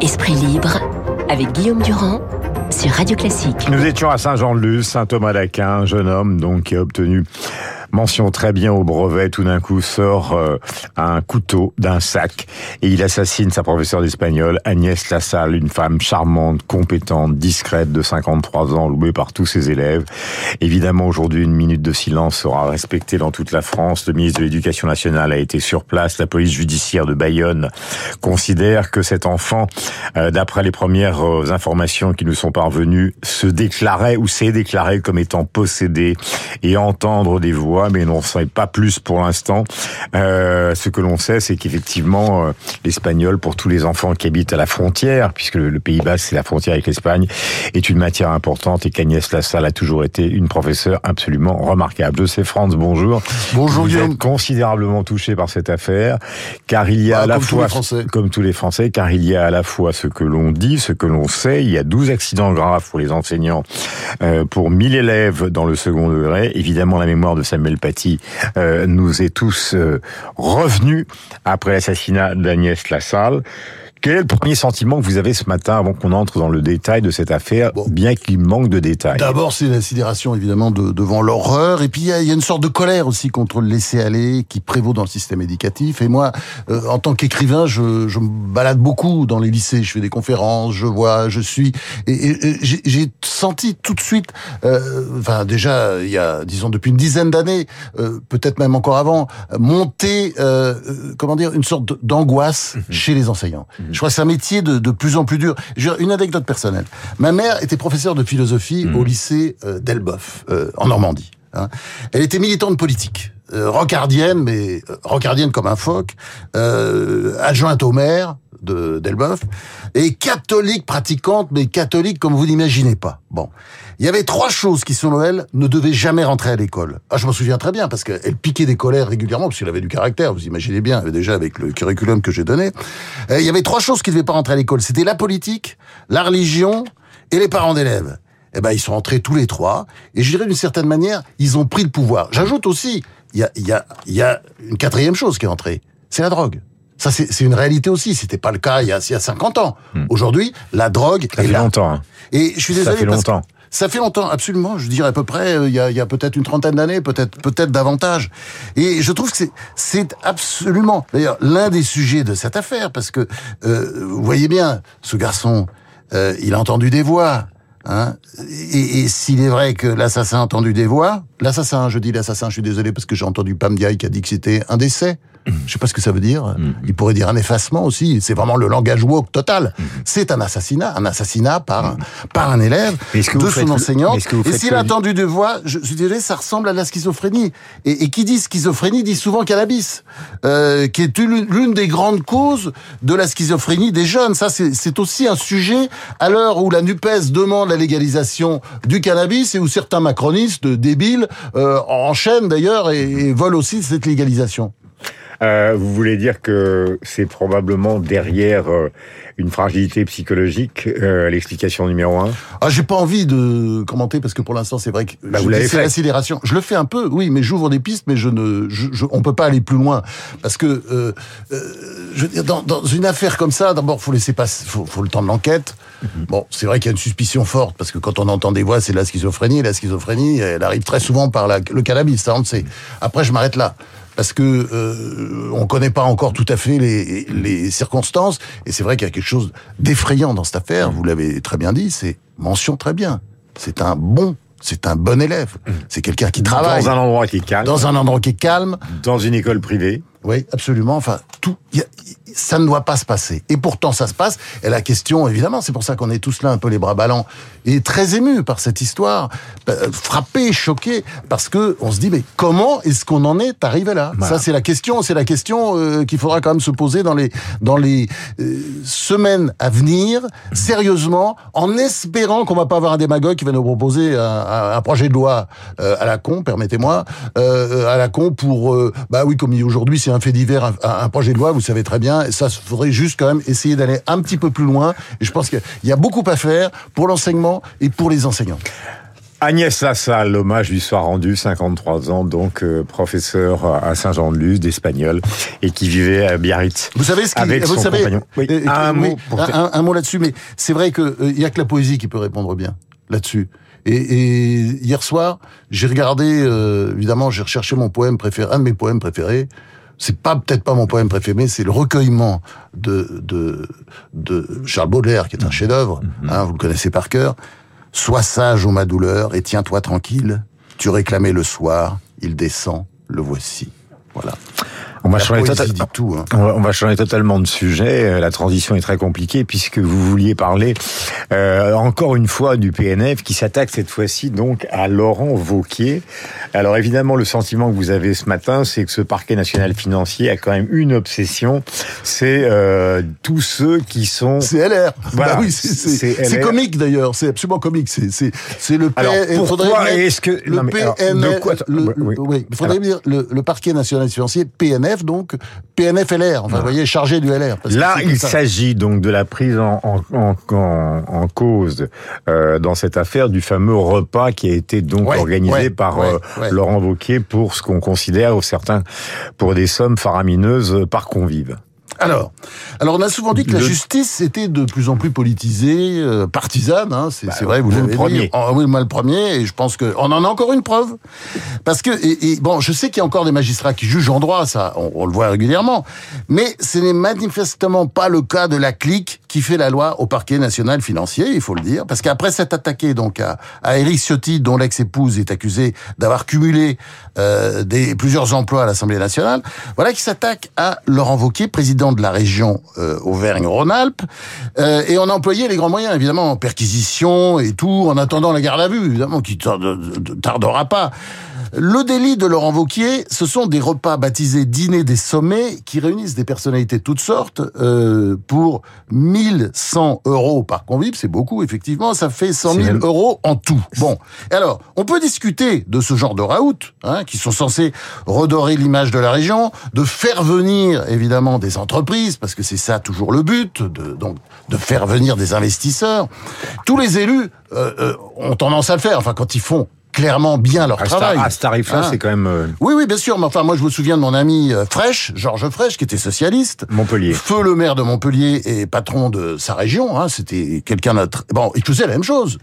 Esprit libre avec Guillaume Durand sur Radio Classique. Nous étions à Saint-Jean-de-Luz, Saint-Thomas d'Aquin, un jeune homme donc qui a obtenu mention très bien au brevet, tout d'un coup sort euh, un couteau d'un sac et il assassine sa professeure d'espagnol, Agnès Lassalle, une femme charmante, compétente, discrète de 53 ans, louée par tous ses élèves. Évidemment, aujourd'hui, une minute de silence sera respectée dans toute la France. Le ministre de l'Éducation nationale a été sur place. La police judiciaire de Bayonne considère que cet enfant, euh, d'après les premières euh, informations qui nous sont parvenues, se déclarait ou s'est déclaré comme étant possédé et entendre des voix mais on n'en sait pas plus pour l'instant. Euh, ce que l'on sait, c'est qu'effectivement, euh, l'espagnol, pour tous les enfants qui habitent à la frontière, puisque le, Pays bas c'est la frontière avec l'Espagne, est une matière importante et qu'Agnès Lassalle a toujours été une professeure absolument remarquable. Je sais, Franz, bonjour. Bonjour, Vous Guillaume. êtes considérablement touché par cette affaire, car il y a Ah, à la comme fois, comme tous les Français, car il y a à la fois ce que l'on dit, ce que l'on sait. Il y a 12 accidents graves pour les enseignants, euh, pour 1000 élèves dans le second degré. Évidemment, la mémoire de Samuel Euh, nous est tous euh, revenu après l'assassinat d'Agnès Lassalle. Quel est le premier sentiment que vous avez ce matin avant qu'on entre dans le détail de cette affaire, Bon. bien qu'il manque de détails? D'abord, c'est la sidération évidemment de- devant l'horreur, et puis il y, y a une sorte de colère aussi contre le laisser-aller qui prévaut dans le système éducatif. Et moi, euh, en tant qu'écrivain, je, je me balade beaucoup dans les lycées, je fais des conférences, je vois, je suis, et, et- et j'ai- senti tout de suite, euh, enfin déjà il y a, disons depuis une dizaine d'années, euh, peut-être même encore avant, monter, euh, euh, comment dire, une sorte d'angoisse chez les enseignants. Je crois que c'est un métier de, de plus en plus dur. Une anecdote personnelle. Ma mère était professeure de philosophie au lycée euh, d'Elbeuf, euh, en Normandie. hein. Elle était militante politique. Euh, rocardienne, mais euh, rocardienne comme un phoque, euh, adjointe au maire de d'Elbeuf, et catholique pratiquante, mais catholique comme vous n'imaginez pas. Bon, il y avait trois choses qui, selon elle, ne devaient jamais rentrer à l'école. Ah, je m'en souviens très bien, parce qu'elle piquait des colères régulièrement, parce qu'elle avait du caractère, vous imaginez bien, déjà avec le curriculum que j'ai donné. Euh, il y avait trois choses qui ne devaient pas rentrer à l'école. C'était la politique, la religion et les parents d'élèves. Eh ben, ils sont entrés tous les trois, et je dirais d'une certaine manière, ils ont pris le pouvoir. J'ajoute aussi, il y a, y, a, y a une quatrième chose qui est entrée, c'est la drogue. Ça, c'est une réalité aussi. C'était pas le cas il y a, il y a 50 ans. Aujourd'hui, la drogue Hmm. Ça est fait là. longtemps. hein. Et je suis Ça désolé fait parce que longtemps. ça fait longtemps, absolument. Je dirais à peu près, euh, il y a, a peut-être une trentaine d'années, peut-être peut-être davantage. Et je trouve que c'est c'est absolument, d'ailleurs, l'un des sujets de cette affaire, parce que euh, vous voyez bien, ce garçon, euh, il a entendu des voix. Hein et, s'il est vrai que l'assassin a entendu des voix, l'assassin, je dis l'assassin, je suis désolé parce que j'ai entendu Pam Diaye qui a dit que c'était un décès. Je sais pas ce que ça veut dire. Il pourrait dire un effacement aussi. C'est vraiment le langage woke total. C'est un assassinat, un assassinat par un, par un élève que de son enseignant. Et s'il a entendu des voix, je, je dirais, ça ressemble à la schizophrénie. Et, et qui dit schizophrénie dit souvent cannabis, euh, qui est une- l'une des grandes causes de la schizophrénie des jeunes. Ça, c'est c'est aussi un sujet à l'heure où la Nupes demande la légalisation du cannabis et où certains macronistes débiles euh, enchaînent d'ailleurs et, et veulent aussi cette légalisation. Euh, vous voulez dire que c'est probablement derrière euh, une fragilité psychologique, euh, l'explication numéro un? Ah, j'ai pas envie de commenter parce que pour l'instant, c'est vrai que Bah, je vous l'avez fait. l'accélération. Je le fais un peu, oui, mais j'ouvre des pistes, mais je ne, je, je- on peut pas aller plus loin parce que, je veux dire, dans, dans une affaire comme ça, d'abord, faut laisser passer, faut, faut le temps de l'enquête. Mhm. Bon, c'est vrai qu'il y a une suspicion forte parce que quand on entend des voix, c'est de la schizophrénie. La schizophrénie, elle arrive très souvent par la- le cannabis, ça on le sait. Après, je m'arrête là. Parce que euh, on connaît pas encore tout à fait les, les circonstances, et c'est vrai qu'il y a quelque chose d'effrayant dans cette affaire. Vous l'avez très bien dit, c'est mention très bien. C'est un bon, c'est un bon élève. C'est quelqu'un qui travaille Dans un endroit qui est calme, dans un endroit qui est calme. dans une école privée. Oui, absolument. Enfin, tout, y a- y- ça ne doit pas se passer. Et pourtant, ça se passe. Et la question, évidemment, c'est pour ça qu'on est tous là un peu les bras ballants et très émus par cette histoire, euh, frappés, choqués, parce que on se dit, mais comment est-ce qu'on en est arrivé là? Voilà. Ça, c'est la question. C'est la question euh, qu'il faudra quand même se poser dans les dans les euh, semaines à venir, sérieusement, en espérant qu'on va pas avoir un démagogue qui va nous proposer un, projet de loi euh, à la con, permettez-moi, à la con pour, bah oui, comme aujourd'hui, c'est un fait divers, un, un projet de loi, vous savez très bien, ça, faudrait juste quand même essayer d'aller un petit peu plus loin, et je pense qu'il y a beaucoup à faire pour l'enseignement et pour les enseignants. Agnès Lassalle, l'hommage lui soit rendu, 53 ans, donc euh, professeur à Saint-Jean-de-Luz d'espagnol et qui vivait à Biarritz. Vous savez ce qui, avec vous son savez, compagnon. Oui, euh, un oui, mot pour un, mot là-dessus, mais c'est vrai que il y a que la poésie qui peut répondre bien là-dessus. Et, et hier soir, j'ai regardé, euh, évidemment, j'ai recherché mon poème préféré, un de mes poèmes préférés. C'est pas peut-être pas mon poème préféré, mais c'est le recueillement de, de de Charles Baudelaire, qui est un chef-d'œuvre. hein, vous le connaissez par cœur. Sois sage ô ma douleur et tiens-toi tranquille. Tu réclamais le soir, il descend, le voici. Voilà. On va, La changer poésie dit tout. Hein. on va- on va changer totalement de sujet. Euh, La transition est très compliquée puisque vous vouliez parler euh, encore une fois du PNF qui s'attaque cette fois-ci donc à Laurent Vauquier. Alors évidemment, le sentiment que vous avez ce matin, c'est que ce parquet national financier a quand même une obsession, c'est euh, tous ceux qui sont C'est LR. Voilà, Bah oui, c'est- comique d'ailleurs. C'est absolument comique. C'est le P- Alors, pourquoi est-ce que- le non, mais alors, PNF de quoi- le, oui, il faudrait dire le, le parquet national financier PNF donc PNF LR. Enfin, vous voyez, chargé du LR. parce Là, il s'agit donc de la prise en, en, en, en- en cause euh, dans cette affaire du fameux repas qui a été donc Ouais, organisé ouais, par ouais, euh. Laurent Wauquiez pour ce qu'on considère, certains, pour des sommes faramineuses par convive. Alors, alors on a souvent dit que la justice était de plus en plus politisée, euh, partisane. Hein, c'est c'est vrai, vous vous le l'avez dit. premier. Ah oui, moi le premier, et je pense que on en a encore une preuve. Parce que et, et bon, je sais qu'il y a encore des magistrats qui jugent en droit, ça, on, on le voit régulièrement. Mais ce n'est manifestement pas le cas de la clique qui fait la loi au parquet national financier, il faut le dire, parce qu'après s'être attaqué donc à, à Éric Ciotti, dont l'ex-épouse est accusée d'avoir cumulé euh, des plusieurs emplois à l'Assemblée nationale, voilà qui s'attaque à Laurent Wauquiez, président de la région euh, Auvergne-Rhône-Alpes, euh, et on a employé les grands moyens, évidemment, perquisition et tout, en attendant la garde à vue, évidemment, qui tarde- tardera pas. Le délit de Laurent Wauquiez, ce sont des repas baptisés dîner des sommets qui réunissent des personnalités de toutes sortes euh, pour 1100 euros par convive. C'est beaucoup, effectivement. Ça fait 100 C'est 000 même- euros en tout. Bon. Alors, on peut discuter de ce genre de raout, hein, qui sont censés redorer l'image de la région, de faire venir, évidemment, des entreprises, parce que c'est ça toujours le but, de, donc, de faire venir des investisseurs. Tous les élus euh, euh, ont tendance à le faire. Enfin, quand ils font clairement bien leur À travail. à ce tarif-là, Hein. c'est quand même euh, Oui, oui, bien sûr. Mais enfin, moi, je me souviens de mon ami euh, Fraîche, Georges Fraîche, qui était socialiste. Montpellier. Feu le maire de Montpellier et patron de sa région. Hein, C'était quelqu'un d'autre. Bon, il faisait la même chose.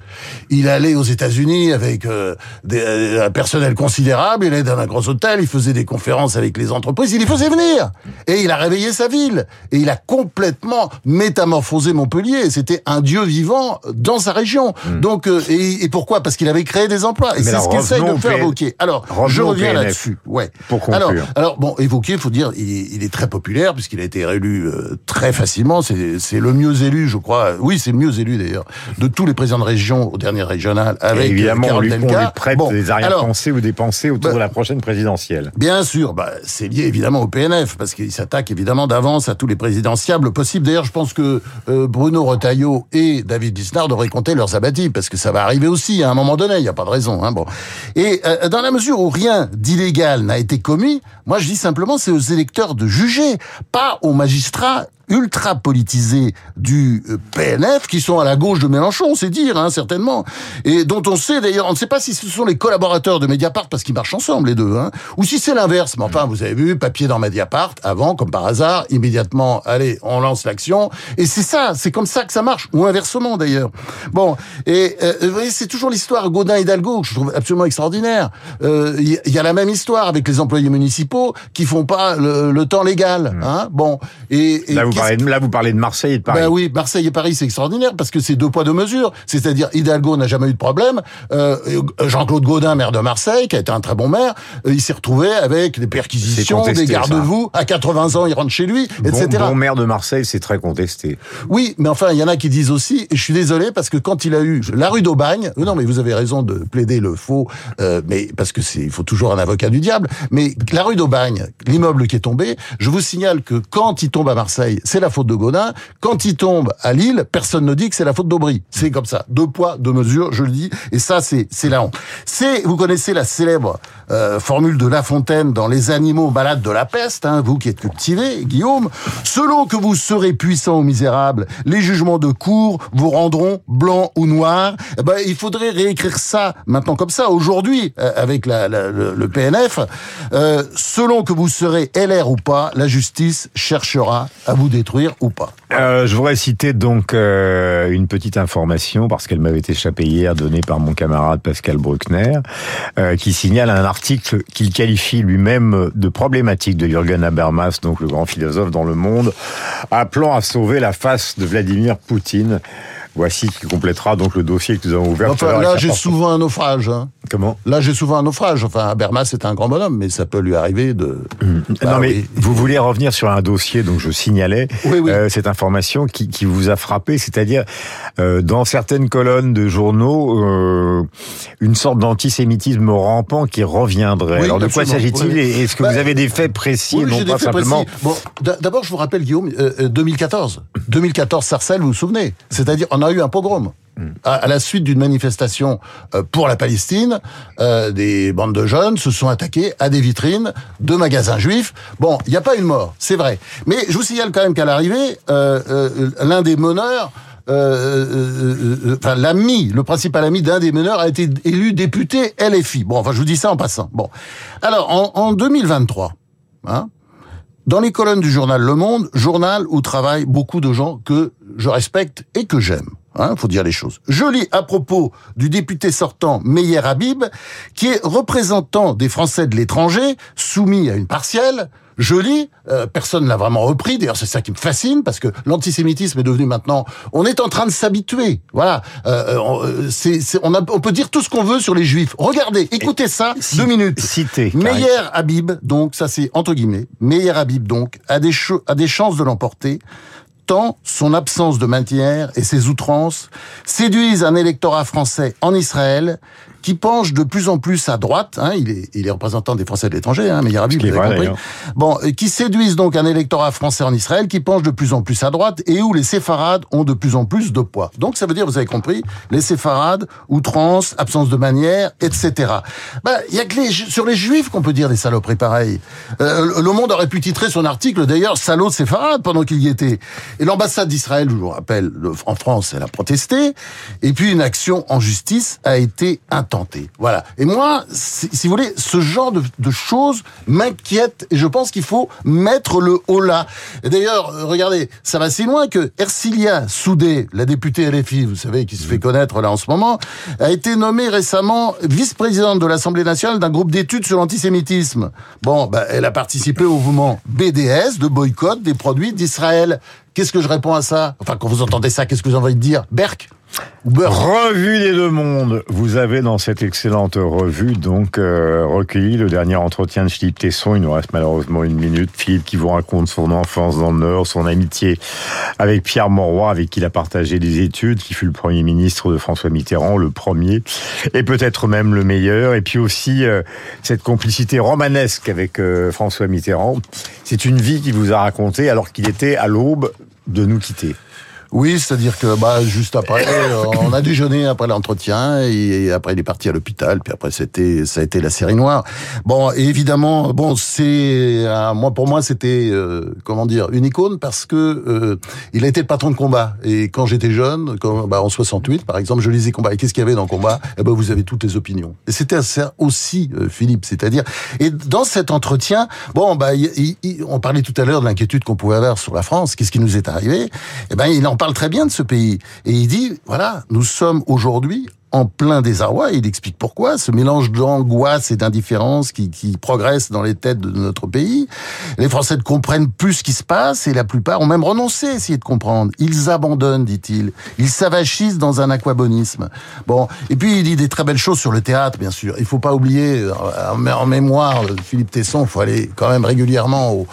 Il allait aux États-Unis avec euh, des, euh, un personnel considérable. Il allait dans un gros hôtel. Il faisait des conférences avec les entreprises. Il les faisait venir. Et il a réveillé sa ville. Et il a complètement métamorphosé Montpellier. C'était un dieu vivant dans sa région. Donc, euh, et, et pourquoi? Parce qu'il avait créé des emplois. Et c'est ce qu'essaye de au faire. Wauquiez. Alors, je au reviens là-dessus. Ouais. Pour conclure. Alors, alors bon, évoqué, il faut dire, il est, il est très populaire puisqu'il a été réélu euh, très facilement. C'est c'est le mieux élu, je crois. Oui, c'est le mieux élu d'ailleurs de tous les présidents de région aux dernières régionales. Et Avec évidemment, euh, on Carole lui, on lui prête Bon, des arrière-pensées ou des pensées autour bah, de la prochaine présidentielle. Bien sûr, bah, c'est lié évidemment au PNF, parce qu'il s'attaque évidemment d'avance à tous les présidentiables possibles. D'ailleurs, je pense que euh, Bruno Retailleau et David Lisnard devraient compter leurs abattis, parce que ça va arriver aussi à un moment donné, il n'y a pas de raison. Hein. Et euh, dans la mesure où rien d'illégal n'a été commis, moi je dis simplement c'est aux électeurs de juger, pas aux magistrats ultra politisés du euh, PNF qui sont à la gauche de Mélenchon, c'est dire, hein, certainement, et dont on sait d'ailleurs, on ne sait pas si ce sont les collaborateurs de Mediapart parce qu'ils marchent ensemble les deux, hein, ou si c'est l'inverse. Mais enfin, vous avez vu, papier dans Mediapart, avant, comme par hasard, immédiatement, allez, on lance l'action, et c'est ça, c'est comme ça que ça marche, ou inversement d'ailleurs. Bon, et euh, vous voyez, c'est toujours l'histoire Gaudin Hidalgo que je trouve absolument extraordinaire. Euh, Il y, il y a la même histoire avec les employés municipaux qui font pas le, le temps légal, hein. Bon, et, et Là vous, parlez de, là, vous parlez de Marseille et de Paris. ben oui, Marseille et Paris, c'est extraordinaire parce que c'est deux poids deux mesures. C'est-à-dire Hidalgo n'a jamais eu de problème. Euh, Jean-Claude Gaudin, maire de Marseille, qui a été un très bon maire, euh, il s'est retrouvé avec des perquisitions, contesté, des garde-vous. À 80 ans, il rentre chez lui, Bon, etc. bon maire de Marseille, c'est très contesté. Oui, mais enfin, il y en a qui disent aussi, et je suis désolé parce que quand il a eu la rue d'Aubagne, euh, non, mais vous avez raison de plaider le faux, euh, mais parce que c'est, il faut toujours un avocat du diable. Mais la rue d'Aubagne l'immeuble qui est tombé, je vous signale que quand il tombe à Marseille, c'est la faute de Godin. Quand il tombe à Lille, personne ne dit que c'est la faute d'Aubry. C'est comme ça. Deux poids, deux mesures, je le dis. Et ça, c'est, c'est la honte. C'est, vous connaissez la célèbre euh, formule de La Fontaine dans Les animaux malades de la peste, hein, vous qui êtes cultivé, Guillaume. Selon que vous serez puissant ou misérable, les jugements de cour vous rendront blanc ou noir. Eh ben, il faudrait réécrire ça maintenant comme ça, aujourd'hui, euh, avec la, la, le, le, PNF. Euh, selon que vous serez LR ou pas, la justice cherchera à vous détruire ou pas. Euh, je voudrais citer donc euh, une petite information parce qu'elle m'avait échappé hier, donnée par mon camarade Pascal Bruckner, euh, qui signale un article qu'il qualifie lui-même de problématique de Jürgen Habermas, donc le grand philosophe dans le monde, appelant à sauver la face de Vladimir Poutine. Voici qui complétera donc le dossier que nous avons ouvert. Enfin, là, j'ai souvent un naufrage. Hein. Comment? Là, j'ai souvent un naufrage. Enfin, Habermas est un grand bonhomme, mais ça peut lui arriver de. Mmh. Bah, non, mais oui. vous voulez revenir sur un dossier dont je signalais oui, oui. Euh, cette information qui, qui, vous a frappé, c'est-à-dire euh, dans certaines colonnes de journaux, euh, une sorte d'antisémitisme rampant qui reviendrait. Alors, de quoi s'agit-il Est-ce que Bah, vous avez des faits précis et non pas simplement précis. Bon, d'abord, je vous rappelle, Guillaume, euh, 2014. 2014, Sarcelles, vous vous souvenez? C'est-à-dire, on a eu un pogrom. À, à la suite d'une manifestation euh, pour la Palestine, euh, des bandes de jeunes se sont attaqués à des vitrines de magasins juifs. Bon, il n'y a pas une mort, c'est vrai. Mais je vous signale quand même qu'à l'arrivée, euh, euh, l'un des meneurs euh, enfin, l'ami, le principal ami d'un des meneurs a été élu député LFI. Bon, enfin, je vous dis ça en passant. Bon, alors en, en 2023, hein, dans les colonnes du journal Le Monde, journal où travaillent beaucoup de gens que je respecte et que j'aime. Hein, faut dire les choses. Je lis à propos du député sortant Meyer Habib, qui est représentant des Français de l'étranger, soumis à une partielle. Je lis, euh, personne l'a vraiment repris. D'ailleurs, c'est ça qui me fascine parce que l'antisémitisme est devenu maintenant. On est en train de s'habituer. Voilà. Euh, on, euh, c'est, c'est, on, a, on peut dire tout ce qu'on veut sur les Juifs. Regardez, écoutez ça. Si- deux minutes. Karim. Meyer Habib, donc ça c'est entre guillemets. Meyer Habib donc a des a des chances de l'emporter tant son absence de matière et ses outrances séduisent un électorat français en Israël qui penche de plus en plus à droite. Hein, il, est, il est représentant des Français de l'étranger, hein, Meyer Habib, qui est vous avez vrai, compris. Bon, et qui séduisent donc un électorat français en Israël qui penche de plus en plus à droite et où les séfarades ont de plus en plus de poids. Donc ça veut dire, vous avez compris, les séfarades, outrance, absence de manière, etc. Bah, il y a que les, sur les juifs qu'on peut dire des saloperies pareilles. Euh, le- Monde aurait pu titrer son article d'ailleurs salaud de séfarades pendant qu'il y était. Et l'ambassade d'Israël, je vous rappelle, le- en France, elle a protesté. Et puis une action en justice a été Voilà. Et moi, si, si vous voulez, ce genre de, de choses m'inquiète et je pense qu'il faut mettre le haut là. D'ailleurs, euh, regardez, ça va si loin que Ercilia Soudé, la députée LFI, vous savez, qui se fait connaître là en ce moment, a été nommée récemment vice-présidente de l'Assemblée nationale d'un groupe d'études sur l'antisémitisme. Bon, bah, elle a participé au mouvement BDS de boycott des produits d'Israël. Qu'est-ce que je réponds à ça? Enfin, quand vous entendez ça, qu'est-ce que vous avez envie de dire? Berk? Revue des deux mondes. Vous avez dans cette excellente revue donc euh, recueilli le dernier entretien de Philippe Tesson. Il nous reste malheureusement une minute. Philippe qui vous raconte son enfance dans le Nord, son amitié avec Pierre Mauroy, avec qui il a partagé des études, qui fut le premier ministre de François Mitterrand, le premier, et peut-être même le meilleur. Et puis aussi euh, cette complicité romanesque avec euh, François Mitterrand. C'est une vie qu'il vous a racontée alors qu'il était à l'aube de nous quitter. Oui, c'est-à-dire que bah juste après, euh, on a déjeuné après l'entretien et après il est parti à l'hôpital. Puis après c'était ça a été la série noire. Bon, et évidemment, bon c'est euh, moi pour moi c'était euh, comment dire une icône parce que euh, il a été le patron de combat. Et quand j'étais jeune, bah, en 68 par exemple, je lisais combat. Et qu'est-ce qu'il y avait dans combat? Eh ben vous avez toutes les opinions. Et c'était aussi euh, Philippe, c'est-à-dire et dans cet entretien, bon bah on parlait tout à l'heure de l'inquiétude qu'on pouvait avoir sur la France. Qu'est-ce qui nous est arrivé? Eh ben il en parle très bien de ce pays et il dit voilà, nous sommes aujourd'hui en plein désarroi. Il explique pourquoi ce mélange d'angoisse et d'indifférence qui, progresse dans les têtes de notre pays. Les Français ne comprennent plus ce qui se passe et la plupart ont même renoncé à essayer de comprendre. Ils abandonnent, dit-il. Ils s'avachissent dans un aquabonisme. Bon, et puis il dit des très belles choses sur le théâtre, bien sûr. Il faut pas oublier euh, en mémoire Philippe Tesson. Faut aller quand même régulièrement au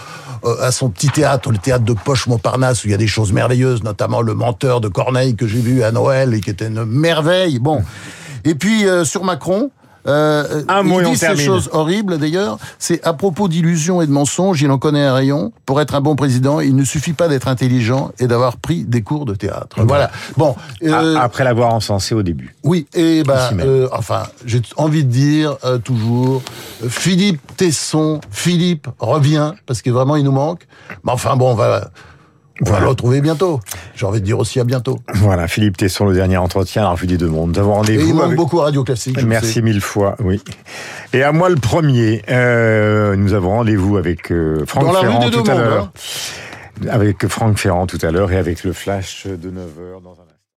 à son petit théâtre, le théâtre de Poche Montparnasse, où il y a des choses merveilleuses, notamment le menteur de Corneille que j'ai vu à Noël et qui était une merveille. Bon. Et puis euh, sur Macron, Euh, Un mot il dit ces choses horribles d'ailleurs. C'est à propos d'illusions et de mensonges, il en connaît un rayon. Pour être un bon président, il ne suffit pas d'être intelligent et d'avoir pris des cours de théâtre. Voilà. Bon. euh, Après l'avoir encensé au début. oui, et ben, euh, enfin, j'ai envie de dire euh, toujours, Philippe Tesson, Philippe revient parce que vraiment il nous manque. Mais enfin bon, on va, on va le retrouver bientôt. J'ai envie de dire aussi à bientôt. Voilà, Philippe Tesson, le dernier entretien à la Revue des Deux Mondes. Nous avons rendez-vous il manque avec- beaucoup à Radio Classique. Merci mille fois, oui. Et à moi le premier, euh, nous avons rendez-vous avec euh, Franck Dans la rue Ferrand des tout Deux à l'heure. Avec Franck Ferrand tout à l'heure et avec le flash de 9h dans un